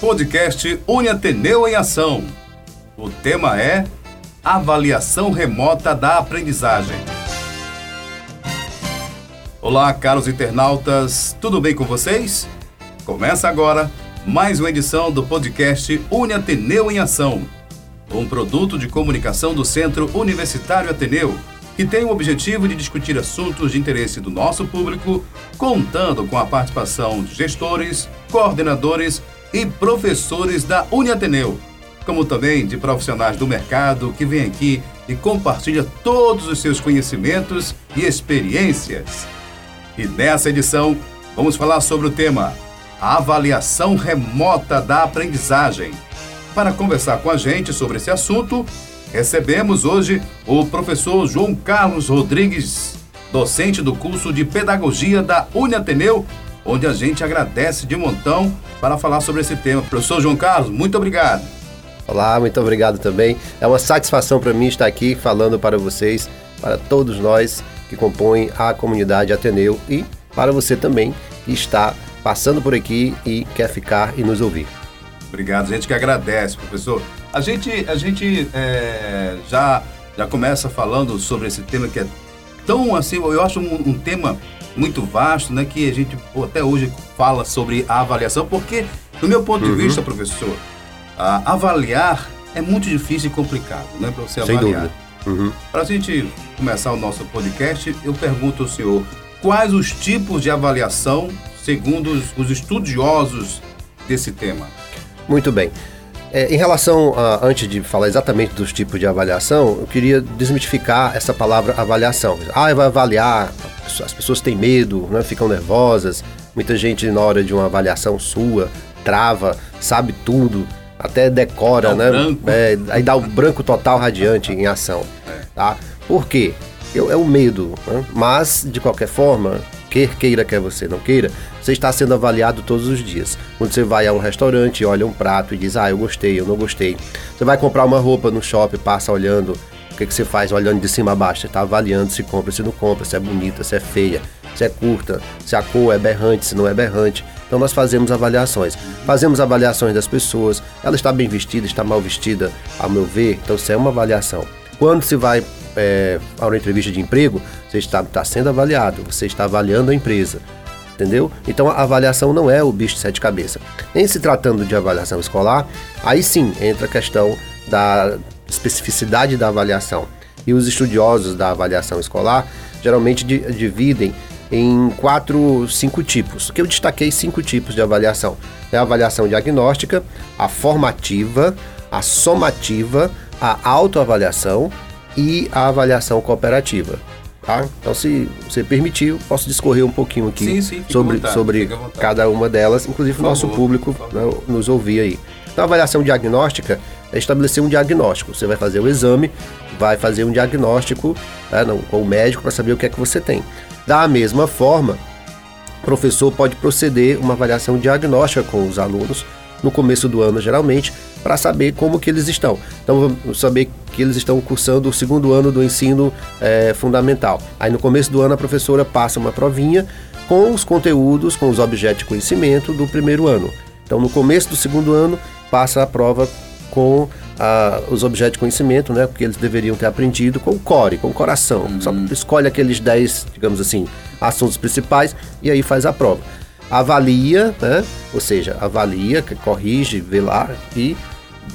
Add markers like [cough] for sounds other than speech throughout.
podcast Uniateneu em Ação. O tema é Avaliação Remota da Aprendizagem. Olá, caros internautas, tudo bem com vocês? Começa agora mais uma edição do podcast Uniateneu em Ação, um produto de comunicação do Centro Universitário Ateneu que tem o objetivo de discutir assuntos de interesse do nosso público, contando com a participação de gestores, coordenadores e professores da Uniateneu, como também de profissionais do mercado que vêm aqui e compartilha todos os seus conhecimentos e experiências. E nessa edição, vamos falar sobre o tema Avaliação Remota da Aprendizagem. Para conversar com a gente sobre esse assunto, Recebemos hoje o professor João Carlos Rodrigues, docente do curso de Pedagogia da Uniateneu, onde a gente agradece de montão para falar sobre esse tema. Professor João Carlos, muito obrigado. Olá, muito obrigado também. É uma satisfação para mim estar aqui falando para vocês, para todos nós que compõem a comunidade Ateneu e para você também que está passando por aqui e quer ficar e nos ouvir. Obrigado, a gente que agradece, professor. A gente, a gente é, já, já começa falando sobre esse tema que é tão assim, eu acho um, um tema muito vasto, né? Que a gente pô, até hoje fala sobre a avaliação, porque, do meu ponto uhum. de vista, professor, avaliar é muito difícil e complicado, né? Para você Sem avaliar. Uhum. Para a gente começar o nosso podcast, eu pergunto ao senhor quais os tipos de avaliação, segundo os, os estudiosos desse tema. Muito bem. É, em relação a, antes de falar exatamente dos tipos de avaliação, eu queria desmitificar essa palavra avaliação. Ah, vai avaliar, as pessoas têm medo, né, ficam nervosas. Muita gente, na hora de uma avaliação sua, trava, sabe tudo, até decora, né? É, aí dá o branco total radiante em ação. É. Tá? Por quê? É o medo, né? mas de qualquer forma, quer queira, quer você não queira, você está sendo avaliado todos os dias. Quando você vai a um restaurante, olha um prato e diz, ah, eu gostei, eu não gostei. Você vai comprar uma roupa no shopping, passa olhando, o que, que você faz? Olhando de cima a baixo, você está avaliando se compra, se não compra, se é bonita, se é feia, se é curta, se a cor é berrante, se não é berrante. Então nós fazemos avaliações. Fazemos avaliações das pessoas, ela está bem vestida, está mal vestida, ao meu ver, então isso é uma avaliação. Quando se vai é, a uma entrevista de emprego, você está, está sendo avaliado, você está avaliando a empresa. Entendeu? Então a avaliação não é o bicho de sete cabeças. Em se tratando de avaliação escolar, aí sim entra a questão da especificidade da avaliação. E os estudiosos da avaliação escolar geralmente dividem em quatro, cinco tipos. Que eu destaquei cinco tipos de avaliação: é a avaliação diagnóstica, a formativa, a somativa, a autoavaliação e a avaliação cooperativa. Tá? Então, se você permitir, posso discorrer um pouquinho aqui sim, sim, sobre, vontade, sobre cada uma delas, inclusive o nosso público né, nos ouvir aí. Então, a avaliação diagnóstica é estabelecer um diagnóstico. Você vai fazer o exame, vai fazer um diagnóstico né, não, com o médico para saber o que é que você tem. Da mesma forma, o professor pode proceder uma avaliação diagnóstica com os alunos no começo do ano, geralmente, para saber como que eles estão. Então, vamos saber que eles estão cursando o segundo ano do ensino é, fundamental. Aí, no começo do ano, a professora passa uma provinha com os conteúdos, com os objetos de conhecimento do primeiro ano. Então, no começo do segundo ano, passa a prova com ah, os objetos de conhecimento, né? Porque eles deveriam ter aprendido com o core, com o coração. Uhum. Só escolhe aqueles 10, digamos assim, assuntos principais e aí faz a prova avalia, né? Ou seja, avalia, corrige, vê lá e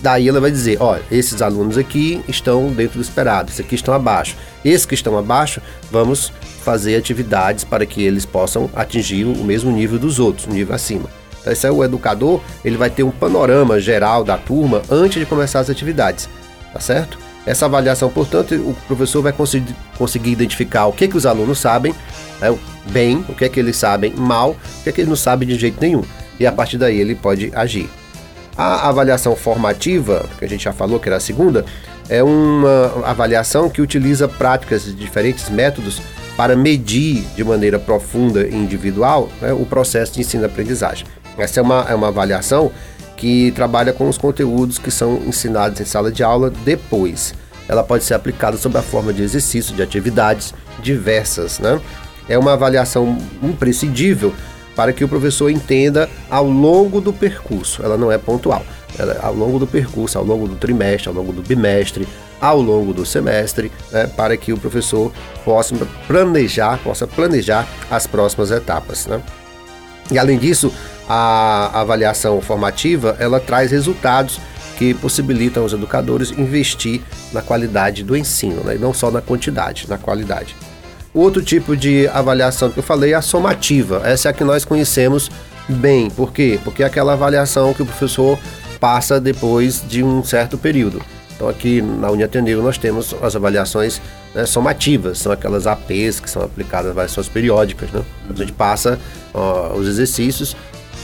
daí ela vai dizer, olha, esses alunos aqui estão dentro do esperado, esses aqui estão abaixo. Esses que estão abaixo, vamos fazer atividades para que eles possam atingir o mesmo nível dos outros, um nível acima. Então, esse é o educador, ele vai ter um panorama geral da turma antes de começar as atividades, tá certo? Essa avaliação, portanto, o professor vai conseguir, conseguir identificar o que, que os alunos sabem né, bem, o que é que eles sabem mal, o que é que eles não sabem de jeito nenhum. E a partir daí ele pode agir. A avaliação formativa, que a gente já falou que era a segunda, é uma avaliação que utiliza práticas de diferentes métodos para medir de maneira profunda e individual né, o processo de ensino-aprendizagem. Essa é uma, é uma avaliação que trabalha com os conteúdos que são ensinados em sala de aula depois. Ela pode ser aplicada sob a forma de exercício, de atividades diversas, né? É uma avaliação imprescindível para que o professor entenda ao longo do percurso. Ela não é pontual. Ela é ao longo do percurso, ao longo do trimestre, ao longo do bimestre, ao longo do semestre, né, para que o professor possa planejar, possa planejar as próximas etapas. Né? E além disso, a avaliação formativa ela traz resultados que possibilitam aos educadores investir na qualidade do ensino, né? e não só na quantidade, na qualidade. O outro tipo de avaliação que eu falei é a somativa. Essa é a que nós conhecemos bem. Por quê? Porque é aquela avaliação que o professor passa depois de um certo período. Então aqui na Uniateneu nós temos as avaliações né, somativas, são aquelas APs que são aplicadas, avaliações periódicas. Né? A gente passa ó, os exercícios,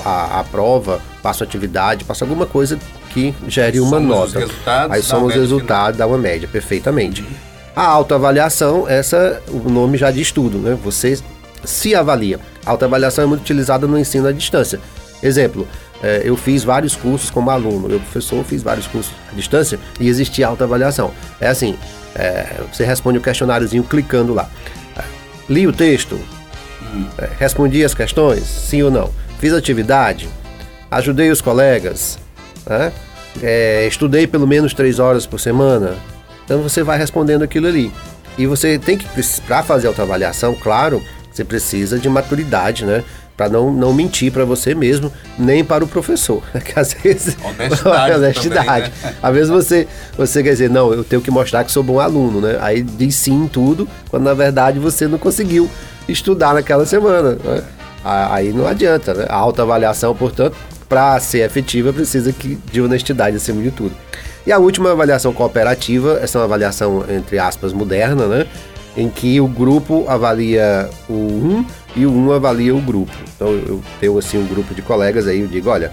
a, a, prova, passa a atividade, passa alguma coisa que gere uma somos nota. Aí somos os resultados, dá uma média, perfeitamente. Uhum. A autoavaliação, essa o nome já diz tudo, né? Você se avalia. A autoavaliação é muito utilizada no ensino à distância. Exemplo, é, eu fiz vários cursos como aluno, eu professor fiz vários cursos à distância e existia autoavaliação. É assim, é, você responde o questionáriozinho clicando lá. Li o texto, é, respondi as questões, sim ou não. Fiz atividade, ajudei os colegas, né? estudei pelo menos três horas por semana, então você vai respondendo aquilo ali. E você tem que, para fazer a autoavaliação, claro, você precisa de maturidade, né? Para não, não mentir para você mesmo, nem para o professor. [laughs] Que às vezes. Honestidade. [laughs] honestidade. Também, né? Às vezes você, você quer dizer, não, eu tenho que mostrar que sou bom aluno, né? Aí diz sim em tudo, quando na verdade você não conseguiu estudar naquela semana. Né? Aí não adianta, né? A autoavaliação, portanto, para ser efetiva, precisa que, de honestidade acima de tudo. E a última avaliação cooperativa, essa é uma avaliação, entre aspas, moderna, né? Em que o grupo avalia o um e o um avalia o grupo. Então eu tenho assim um grupo de colegas aí, eu digo, olha,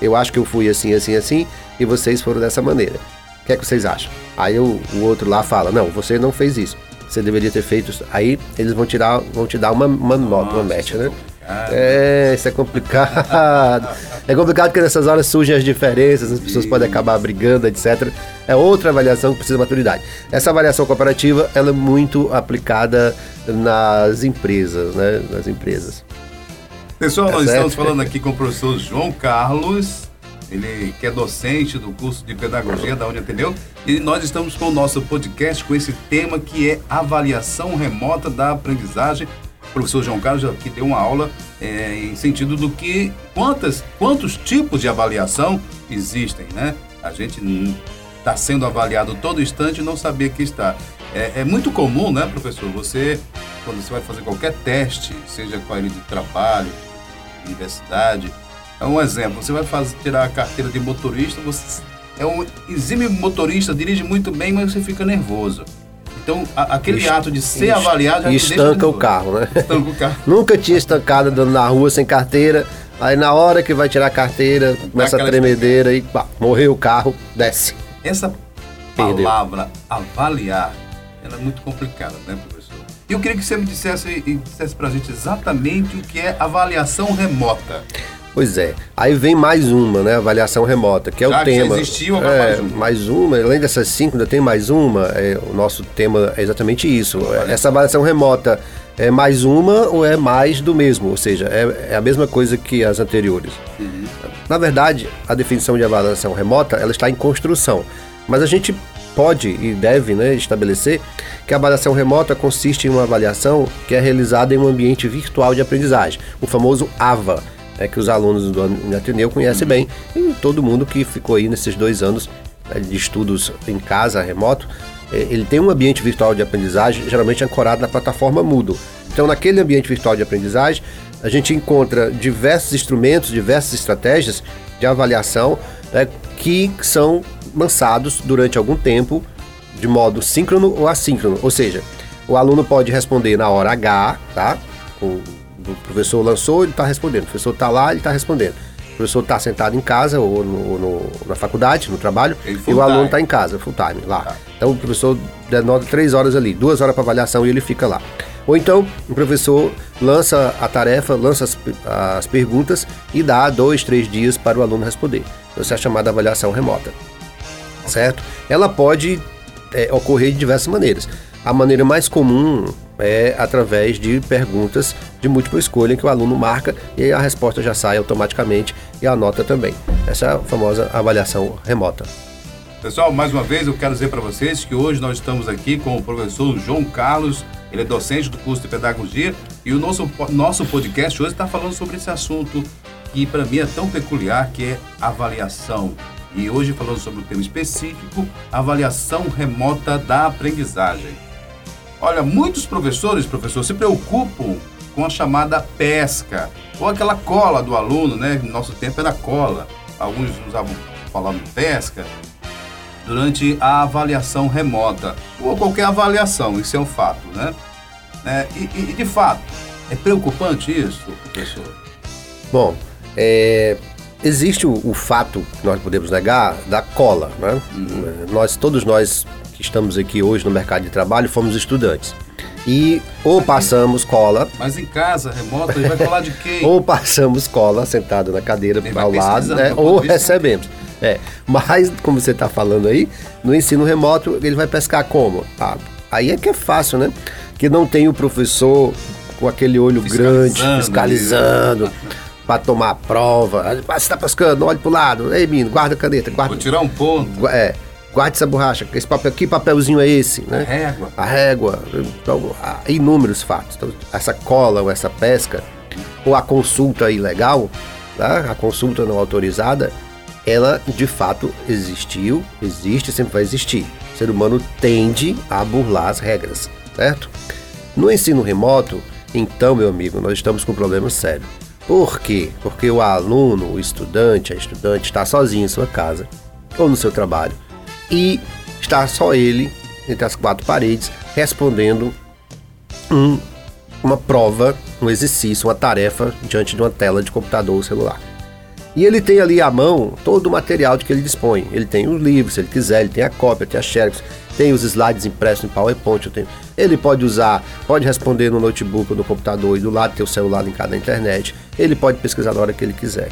eu acho que eu fui assim, assim, assim, e vocês foram dessa maneira. O que é que vocês acham? Aí o, o outro lá fala, não, você não fez isso. Você deveria ter feito isso. Aí eles vão tirar, vão te dar uma, uma nota, uma match, né? É, isso é complicado. É complicado porque nessas horas surgem as diferenças, as pessoas podem acabar brigando, etc. É outra avaliação que precisa de maturidade. Essa avaliação cooperativa, ela é muito aplicada nas empresas, né? Nas empresas. Pessoal, nós estamos falando aqui com o professor João Carlos, ele que é docente do curso de pedagogia da Uniatendeu, e nós estamos com o nosso podcast com esse tema que é avaliação remota da aprendizagem professor João Carlos aqui deu uma aula é, em sentido do que quantas, quantos tipos de avaliação existem, né? A gente está sendo avaliado todo instante e não saber que está. É, é, muito comum, né, professor? Você, quando você vai fazer qualquer teste, seja com a de trabalho, universidade, é um exemplo. Você vai fazer, tirar a carteira de motorista, você é um exímio motorista, dirige muito bem, mas você fica nervoso. Então, a, aquele Est ato de ser avaliado já estanca o carro, né? Estanca o carro. [laughs] Nunca tinha estancado andando na rua sem carteira. Aí na hora que vai tirar a carteira, começa a tremedeira e pá, morreu o carro, desce. Essa palavra avaliar, ela é muito complicada, né, professor? Eu queria que você me dissesse, dissesse pra gente exatamente o que é avaliação remota. Pois é. Aí vem mais uma, né? Avaliação remota, que é Já o tema. Já existiu, agora é, mais uma. Mais uma, além dessas cinco, ainda tem mais uma. É, o nosso tema é exatamente isso. Olha. Essa avaliação remota é mais uma ou é mais do mesmo? Ou seja, é, é a mesma coisa que as anteriores. Uhum. Na verdade, a definição de avaliação remota ela está em construção. Mas a gente pode e deve né, estabelecer que a avaliação remota consiste em uma avaliação que é realizada em um ambiente virtual de aprendizagem, o famoso AVA é, que os alunos do Ateneu conhecem bem, e todo mundo que ficou aí nesses dois anos né, de estudos em casa, remoto, é, ele tem um ambiente virtual de aprendizagem, geralmente ancorado na plataforma Moodle. Então, naquele ambiente virtual de aprendizagem, a gente encontra diversos instrumentos, diversas estratégias de avaliação né, que são lançados durante algum tempo de modo síncrono ou assíncrono, ou seja, o aluno pode responder na hora H, tá? Com o professor lançou, ele está respondendo. O professor está lá, ele está respondendo. O professor está sentado em casa ou no, no, na faculdade, no trabalho, e o aluno está em casa, full time, lá. Tá. Então o professor denota três horas ali, duas horas para avaliação e ele fica lá. Ou então o professor lança a tarefa, lança as, as perguntas e dá dois, três dias para o aluno responder. Isso é chamada avaliação remota. Certo? Ela pode é, ocorrer de diversas maneiras. A maneira mais comum é através de perguntas de múltipla escolha que o aluno marca e a resposta já sai automaticamente e a nota também. Essa é a famosa avaliação remota. Pessoal, mais uma vez eu quero dizer para vocês que hoje nós estamos aqui com o professor João Carlos, ele é docente do curso de pedagogia e o nosso, nosso podcast hoje está falando sobre esse assunto que para mim é tão peculiar, que é avaliação. E hoje falando sobre o tema específico, avaliação remota da aprendizagem. Olha, muitos professores, professor, se preocupam com a chamada pesca, ou aquela cola do aluno, né? No nosso tempo era cola. Alguns usavam falando pesca durante a avaliação remota, ou qualquer avaliação, isso é um fato, né? É, e, e, de fato, é preocupante isso, professor? Bom, é, existe o, o, fato que nós podemos negar da cola, né? Uhum. Nós, todos nós que estamos aqui hoje no mercado de trabalho fomos estudantes. E ou passamos cola. Mas em casa, remoto, ele vai colar de quem? [laughs] ou passamos cola sentado na cadeira ao lado, né? ou recebemos. É, mas, como você está falando aí, no ensino remoto, ele vai pescar como? Ah, aí é que é fácil, né? Que não tem o professor com aquele olho grande, fiscalizando, para tomar a prova. Ah, você está pescando, olha para o lado. Ei, menino, guarda a caneta, guarda. Vou tirar um ponto. É, guarde essa borracha, esse papel, que papelzinho é esse? Né? A régua. A régua. Então, há inúmeros fatos. Então, essa cola ou essa pesca, ou a consulta ilegal, tá? a consulta não autorizada, ela de fato existiu, existe, sempre vai existir. O ser humano tende a burlar as regras, certo? No ensino remoto, então, meu amigo, nós estamos com um problema sério. Por quê? Porque o aluno, o estudante, a estudante está sozinho em sua casa ou no seu trabalho e está só ele entre as quatro paredes respondendo um, uma prova, um exercício, uma tarefa diante de uma tela de computador ou celular. E ele tem ali à mão todo o material de que ele dispõe. Ele tem os livros, se ele quiser, ele tem a cópia, tem a xerox, tem os slides impressos em PowerPoint. Tenho... Ele pode usar, pode responder no notebook ou no computador e do lado ter o celular linkado à internet. Ele pode pesquisar na hora que ele quiser.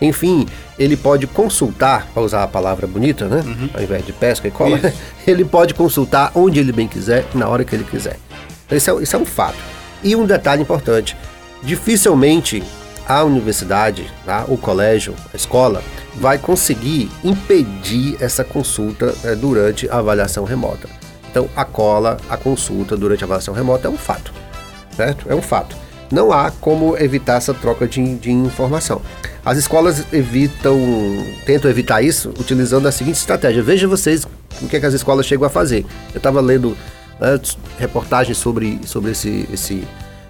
Enfim, ele pode consultar, para usar a palavra bonita, né? Uhum. Ao invés de pesca e cola, isso. [laughs] ele pode consultar onde ele bem quiser, na hora que ele quiser. Isso é, isso é um fato. E um detalhe importante: dificilmente a universidade, tá? o colégio, a escola, vai conseguir impedir essa consulta é, durante a avaliação remota. Então, a cola, a consulta durante a avaliação remota é um fato, certo? É um fato. Não há como evitar essa troca de, de informação. As escolas evitam, tentam evitar isso utilizando a seguinte estratégia. Veja vocês o que, é que as escolas chegam a fazer. Eu estava lendo né, reportagens sobre, sobre esse, esse,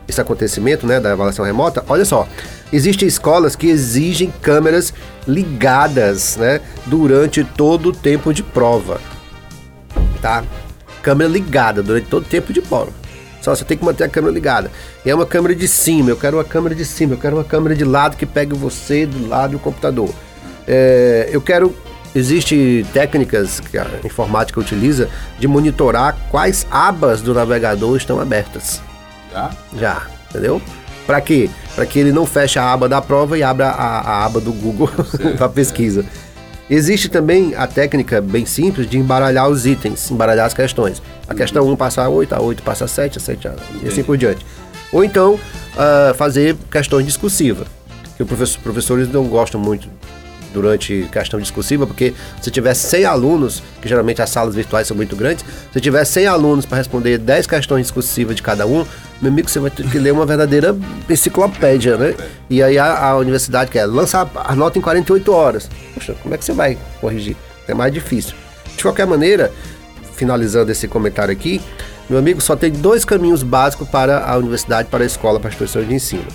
esse acontecimento né, da avaliação remota. Olha só, existem escolas que exigem câmeras ligadas né, durante todo o tempo de prova. Tá? Câmera ligada durante todo o tempo de prova. Só você tem que manter a câmera ligada. E é uma câmera de cima, eu quero uma câmera de cima, eu quero uma câmera de lado que pegue você do lado do computador. É, eu quero. Existem técnicas que a informática utiliza de monitorar quais abas do navegador estão abertas. Já? Já, entendeu? Para quê? Para que ele não feche a aba da prova e abra a, a aba do Google para [laughs] pesquisa. Existe também a técnica bem simples de embaralhar os itens, embaralhar as questões. A questão 1 passa a 8, a 8 passa a 7, a 7 a... e assim por diante. Ou então uh, fazer questões discursivas, que os professor, professores não gostam muito durante questão discursiva, porque se tiver 100 alunos, que geralmente as salas virtuais são muito grandes, se tiver 100 alunos para responder 10 questões discursivas de cada um, meu amigo, você vai ter que ler uma verdadeira enciclopédia, né? E aí a, a universidade quer lançar a nota em 48 horas. Poxa, como é que você vai corrigir? É mais difícil. De qualquer maneira, finalizando esse comentário aqui, meu amigo, só tem dois caminhos básicos para a universidade, para a escola, para as instituições de ensino.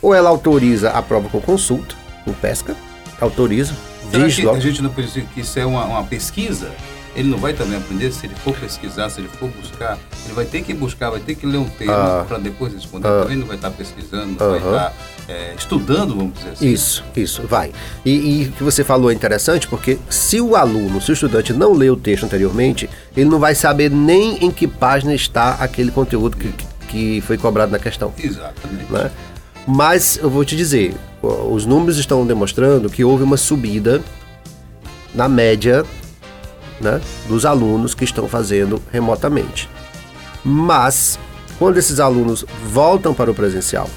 Ou ela autoriza a prova com consulta, com pesca, autoriza, Será diz logo. A gente não precisa que isso é uma, uma pesquisa? ele não vai também aprender se ele for pesquisar, se ele for buscar, ele vai ter que buscar, vai ter que ler um termo ah, para depois responder. Ah, também não vai estar pesquisando, não uh -huh. vai estar é, estudando, vamos dizer assim. Isso, isso, vai. E, o que você falou é interessante porque se o aluno, se o estudante não leu o texto anteriormente, ele não vai saber nem em que página está aquele conteúdo que, que foi cobrado na questão. Exatamente. Né? Mas eu vou te dizer, os números estão demonstrando que houve uma subida na média né, dos alunos que estão fazendo remotamente. Mas Quando esses alunos voltam para o presencial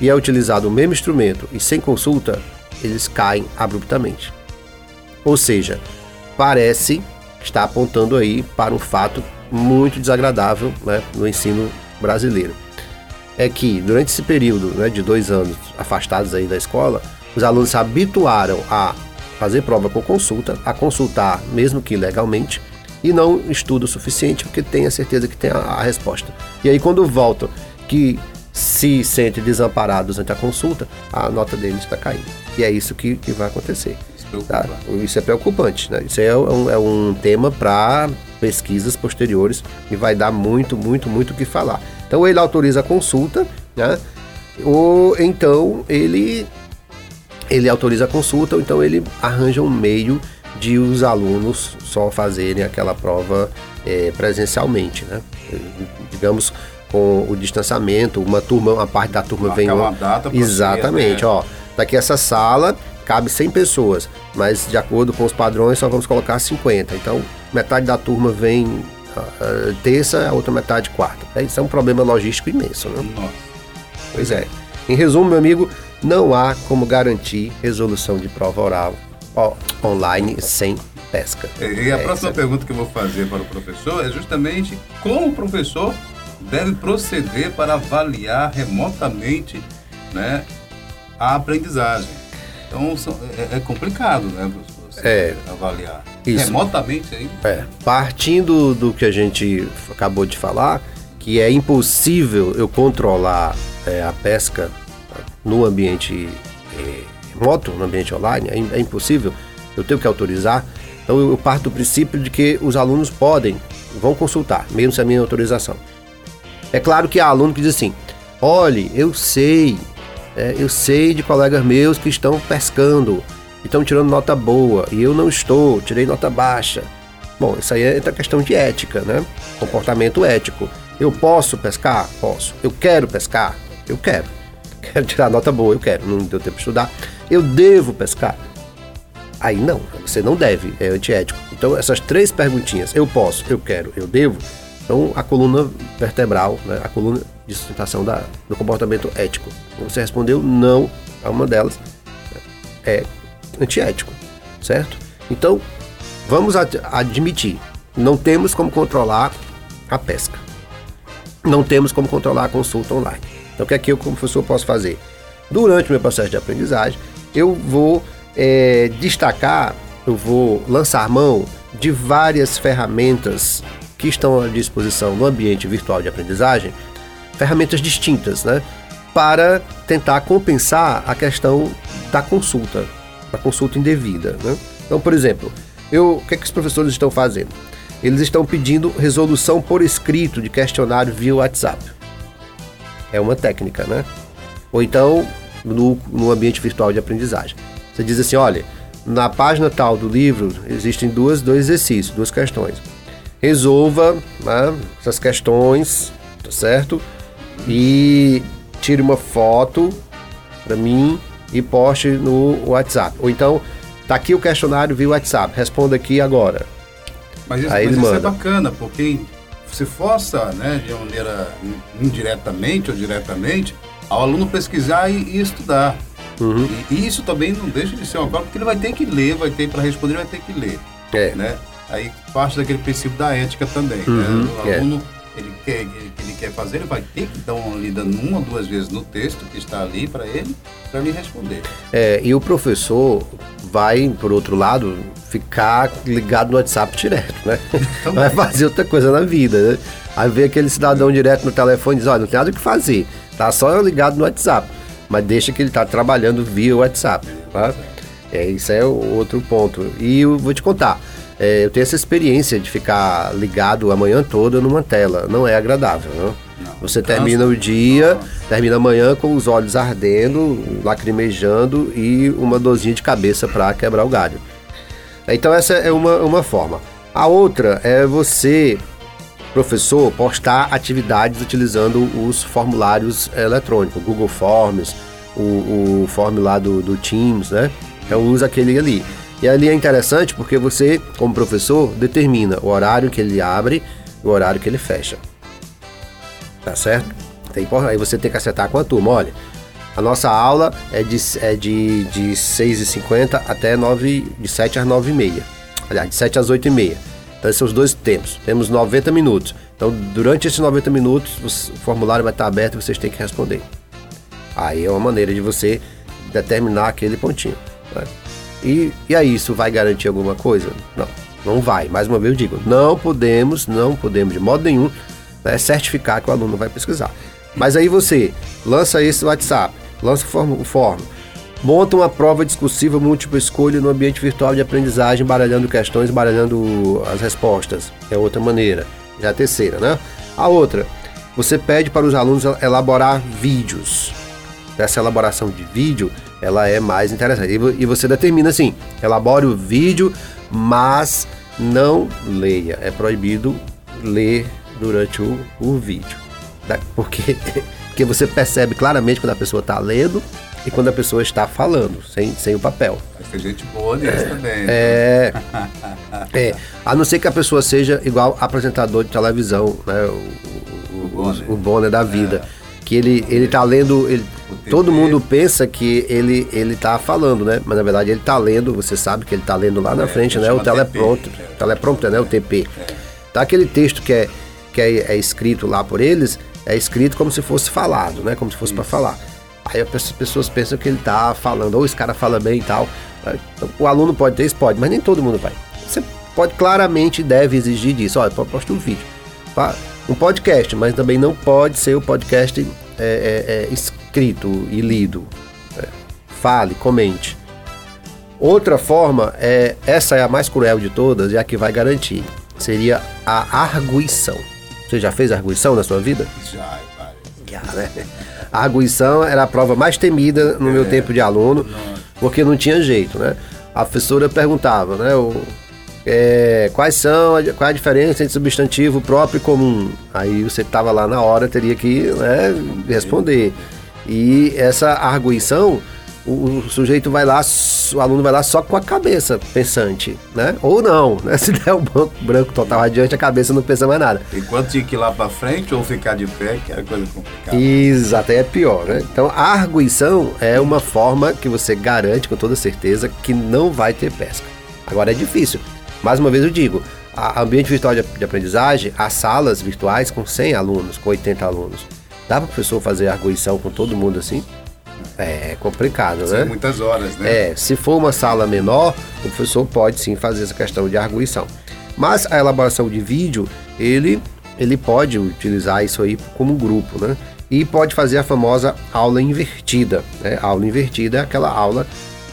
e é utilizado o mesmo instrumento e sem consulta, eles caem abruptamente. Ou seja, parece estar apontando aí para um fato muito desagradável né, no ensino brasileiro. É que durante esse período né, de dois anos afastados aí da escola, os alunos se habituaram a fazer prova com consulta, a consultar mesmo que legalmente, e não estuda o suficiente porque tem a certeza que tem a, a resposta. E aí quando voltam, que se sentem desamparados ante a consulta, a nota deles está caindo. E é isso que, que vai acontecer. Tá? Isso é preocupante. Né? Isso é um, é um tema para pesquisas posteriores e vai dar muito, muito, muito o que falar. Então ele autoriza a consulta, né? ou então ele, ele autoriza a consulta, ou então ele arranja um meio de os alunos só fazerem aquela prova é, presencialmente, né? Digamos com o distanciamento, uma turma, uma parte da turma vem uma data exatamente, ser, né? ó, daqui essa sala cabe 100 pessoas, mas de acordo com os padrões só vamos colocar 50. Então, metade da turma vem terça, a outra metade quarta. É, isso é um problema logístico imenso, né? Nossa. Pois é. Em resumo, meu amigo, não há como garantir resolução de prova oral online sem pesca. E a é próxima pergunta que eu vou fazer para o professor é justamente como o professor deve proceder para avaliar remotamente né, a aprendizagem. Então é, é complicado, né, professor? É. Avaliar. Isso. Remotamente aí. É. Partindo do que a gente acabou de falar, que é impossível eu controlar é, a pesca no ambiente é, remoto, no ambiente online, é, é, impossível, eu tenho que autorizar. Então eu parto do princípio de que os alunos podem, vão consultar, mesmo sem a minha autorização. É claro que há aluno que diz assim: olhe, eu sei é, eu sei de colegas meus que estão pescando, estão tirando nota boa, e eu não estou, tirei nota baixa. Bom, isso aí é questão de ética, né? Comportamento ético. Eu posso pescar? Posso. Eu quero pescar? Eu quero. [laughs] Quero tirar nota boa? Eu quero. Não deu tempo de estudar. Eu devo pescar? Aí não, você não deve, é antiético. Então, essas três perguntinhas, eu posso, eu quero, eu devo, são a coluna vertebral, né? a coluna de sustentação da, do comportamento ético. Você respondeu não a uma delas, é antiético, certo? Então, vamos ad admitir, não temos como controlar a pesca. Não temos como controlar a consulta online. Então, o que é que eu, como professor, posso fazer? Durante o meu processo de aprendizagem, eu vou é, destacar, eu vou lançar mão de várias ferramentas que estão à disposição no ambiente virtual de aprendizagem ferramentas distintas, né? Para tentar compensar a questão da consulta, da consulta indevida, né? Então, por exemplo, eu, o que, é que os professores estão fazendo? Eles estão pedindo resolução por escrito de questionário via WhatsApp. É uma técnica, né? Ou então, no, no ambiente virtual de aprendizagem. Você diz assim, olha, na página tal do livro existem duas, dois exercícios, duas questões. Resolva né, essas questões, tá certo? e tire uma foto para mim e poste no WhatsApp. Ou então, tá aqui o questionário via WhatsApp, responda aqui agora. Mas isso, Aí mas isso é bacana, porque se força, né, de maneira indiretamente ou diretamente, ao aluno pesquisar e, e estudar. Uhum. E, e, isso também não deixa de ser uma coisa, porque ele vai ter que ler, vai ter para responder, vai ter que ler. É. Né? Aí parte daquele princípio da ética também. Né? Uhum. Né? O é. aluno é ele quer, ele, ele quer fazer, ele vai ter que dar uma lida uma ou duas vezes no texto que está ali para ele, para ele responder. É, e o professor vai, por outro lado, ficar ligado no WhatsApp direto, né? Então, [laughs] vai fazer outra coisa na vida, né? Aí vê aquele cidadão direto no telefone e diz, olha, não tem nada o que fazer, tá só ligado no WhatsApp. Mas deixa que ele está trabalhando via WhatsApp, tá? É, isso é outro ponto. E eu vou te contar, é, eu tenho essa experiência de ficar ligado a manhã toda numa tela. Não é agradável, não? não Você termina o dia, termina a manhã com os olhos ardendo, lacrimejando e uma dorzinha de cabeça para quebrar o galho. Então essa é uma, uma forma. A outra é você, professor, postar atividades utilizando os formulários eletrônicos, Google Forms, o, o form lá do, do Teams, né? Então usa aquele ali. E ali é interessante porque você, como professor, determina o horário que ele abre e o horário que ele fecha. Tá certo? Tem, aí você tem que acertar com a turma, olha. A nossa aula é de, é de, de 6h50 até 9, de 7 às 9h30. Aliás, de 7 às 8h30. Então, esses são os dois tempos. Temos 90 minutos. Então, durante esses 90 minutos, o formulário vai estar aberto e vocês têm que responder. Aí é uma maneira de você determinar aquele pontinho. Né? E, e aí, isso vai garantir alguma coisa? Não, não vai. Mais uma vez eu digo, não podemos, não podemos de modo nenhum né, certificar que o aluno vai pesquisar. Mas aí você lança esse WhatsApp, lança o fórum, monta uma prova discursiva múltipla escolha no ambiente virtual de aprendizagem, baralhando questões, baralhando as respostas. É outra maneira. É a terceira, né? A outra, você pede para os alunos elaborar vídeos. Essa elaboração de vídeo, ela é mais interessante. E você determina assim, elabore o vídeo, mas não leia. É proibido ler durante o, o vídeo. Porque, [laughs] porque você percebe claramente quando a pessoa está lendo e quando a pessoa está falando, sem, sem o papel. Mas tem gente boa nisso é, também. [laughs] É, é. A não ser que a pessoa seja igual apresentador de televisão, né? O, o, o, Bonner. o Bonner da vida. É. Que ele, ele tá lendo. Ele, todo mundo pensa que ele, ele tá falando, né? Mas na verdade ele tá lendo, você sabe que ele tá lendo lá na é, frente, né? O teleprompter, TP, teleprompter, né? O TP. É. Tá aquele texto que é, que é, é escrito lá por eles, é escrito como se fosse falado, né? Como se fosse para falar. Aí as pessoas pensam que ele tá falando, ou esse cara fala bem e tal. O aluno pode ter isso, pode, mas nem todo mundo vai. Você pode claramente deve exigir disso. Olha, posta um vídeo. Um podcast, mas também não pode ser o podcast é, é, é, escrito e lido. É, fale, comente. Outra forma é essa é a mais cruel de todas e a que vai garantir. Seria a arguição. Você já fez arguição na sua vida? Já, Já, né? A arguição era a prova mais temida no é, meu tempo de aluno, porque não tinha jeito, né? A professora perguntava, né? O, é, quais são, qual é a diferença entre substantivo próprio e comum? Aí você estava lá na hora, teria que né, responder. E essa arguição o, o, sujeito vai lá, o aluno vai lá só com a cabeça pensante, né? Ou não, né? [laughs] Se der o banco branco total adiante, a cabeça não pensa mais nada. Enquanto tinha que ir lá para frente ou ficar de pé, que era coisa complicada. Exato, é pior, né? Então, a arguição é uma forma que você garante com toda certeza que não vai ter pesca. Agora é difícil. Mais uma vez eu digo, ambiente virtual de, de aprendizagem, as salas virtuais com 100 alunos, com 80 alunos. Dá para o professor fazer arguição com todo mundo assim? É complicado, né? muitas horas, né? É, se for uma sala menor, o professor pode sim fazer essa questão de arguição. Mas a elaboração de vídeo, ele, ele pode utilizar isso aí como grupo, né? E pode fazer a famosa aula invertida. Né? A aula invertida é aquela aula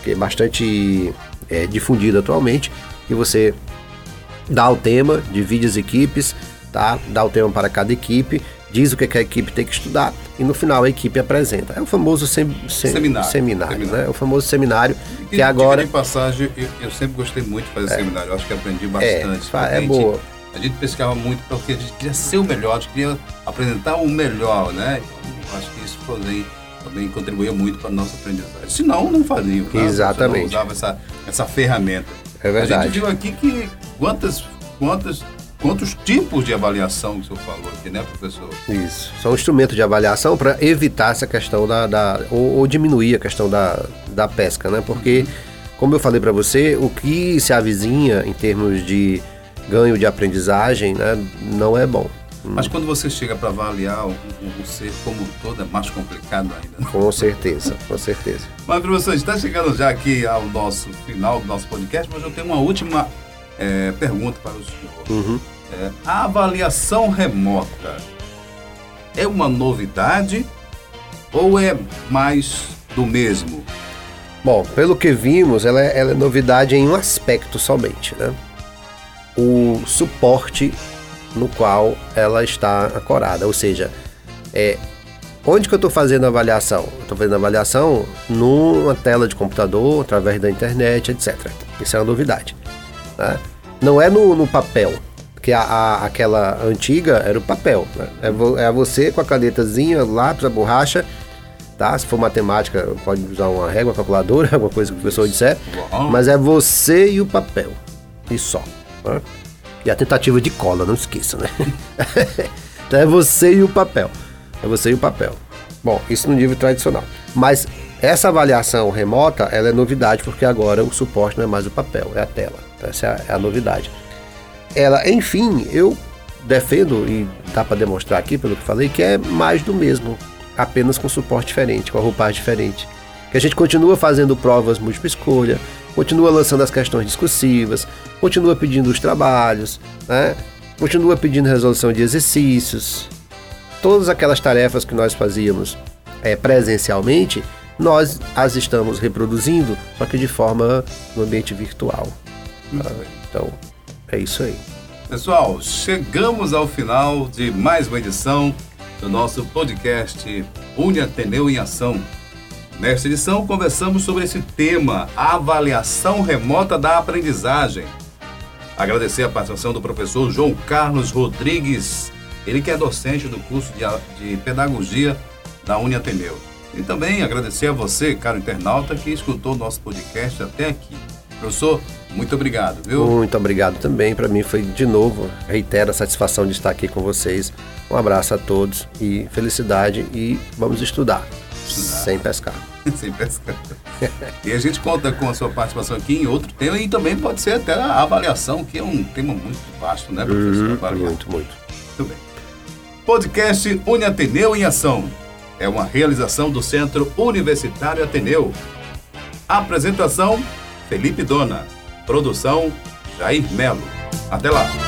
que é bastante é, difundida atualmente, que você dá o tema, divide as equipes, tá? Dá o tema para cada equipe diz o que, a equipe tem que estudar e no final a equipe apresenta. É o famoso sem, sem, seminário, seminário, seminário, né? O famoso seminário e, que agora... De passagem, eu, eu, sempre gostei muito de fazer é. seminário, eu acho que aprendi é, bastante. É, é boa. A gente pescava muito porque a gente queria ser o melhor, a gente queria apresentar o melhor, né? Então, acho que isso também, também contribuía muito para a nossa aprendizagem. Senão, não fazia. Né? Exatamente. Não usava essa, essa ferramenta. É verdade. A gente viu aqui que quantas, quantas quantos tipos de avaliação que o senhor falou aqui, né, professor? Isso. São instrumentos de avaliação para evitar essa questão da. da ou, ou, diminuir a questão da, da pesca, né? Porque, como eu falei para você, o que se avizinha em termos de ganho de aprendizagem né, não é bom. Mas quando você chega para avaliar o, o, ser como um todo, é mais complicado ainda. Né? Com certeza, com certeza. Mas, professor, está chegando já aqui ao nosso final do nosso podcast, mas eu tenho uma última é, pergunta para o senhor. Uhum. É, a avaliação remota é uma novidade ou é mais do mesmo? Bom, pelo que vimos, ela é, ela é novidade em um aspecto somente, né? O suporte no qual ela está acorada, ou seja, é, onde que eu estou fazendo a avaliação? Estou fazendo a avaliação numa tela de computador, através da internet, etc. Isso é uma novidade. Né? Não é no, no papel, que a, a, aquela antiga era o papel. Né? É, vo, é você com a canetazinha, lápis, a borracha, tá? Se for matemática, pode usar uma régua, calculadora, [laughs] alguma coisa que o professor disser. Mas é você e o papel. E só. Né? E a tentativa de cola, não esqueça, né? [laughs] É você e o papel. É você e o papel. Bom, isso no nível tradicional. Mas essa avaliação remota, ela é novidade porque agora o suporte não é mais o papel, é a tela. Essa é a, é a novidade. Ela, enfim, eu defendo e dá para demonstrar aqui pelo que falei que é mais do mesmo, apenas com suporte diferente, com a roupagem diferente. Que a gente continua fazendo provas múltipla escolha, continua lançando as questões discursivas, continua pedindo os trabalhos, né? continua pedindo resolução de exercícios. Todas aquelas tarefas que nós fazíamos é, presencialmente, nós as estamos reproduzindo, só que de forma no ambiente virtual. Então, é isso aí. Pessoal, chegamos ao final de mais uma edição do nosso podcast Uni Ateneu em Ação. Nesta edição, conversamos sobre esse tema, avaliação remota da aprendizagem. Agradecer a participação do professor João Carlos Rodrigues, ele que é docente do curso de, de Pedagogia da Uni Ateneu. E também agradecer a você, caro internauta, que escutou o nosso podcast até aqui. Professor, muito obrigado, viu? Muito obrigado também. Para mim foi de novo, reitero a satisfação de estar aqui com vocês. Um abraço a todos e felicidade e vamos estudar. Sem pescar. [laughs] Sem pescar. e a gente conta com a sua participação aqui em outro tema e também pode ser até a avaliação, que é um tema muito vasto, né, professor? Uhum, muito, muito. Muito bem. Podcast Uni Ateneu em Ação. É uma realização do Centro Universitário Ateneu. Apresentação: Felipe Dona. Produção: Jair Melo. Até lá!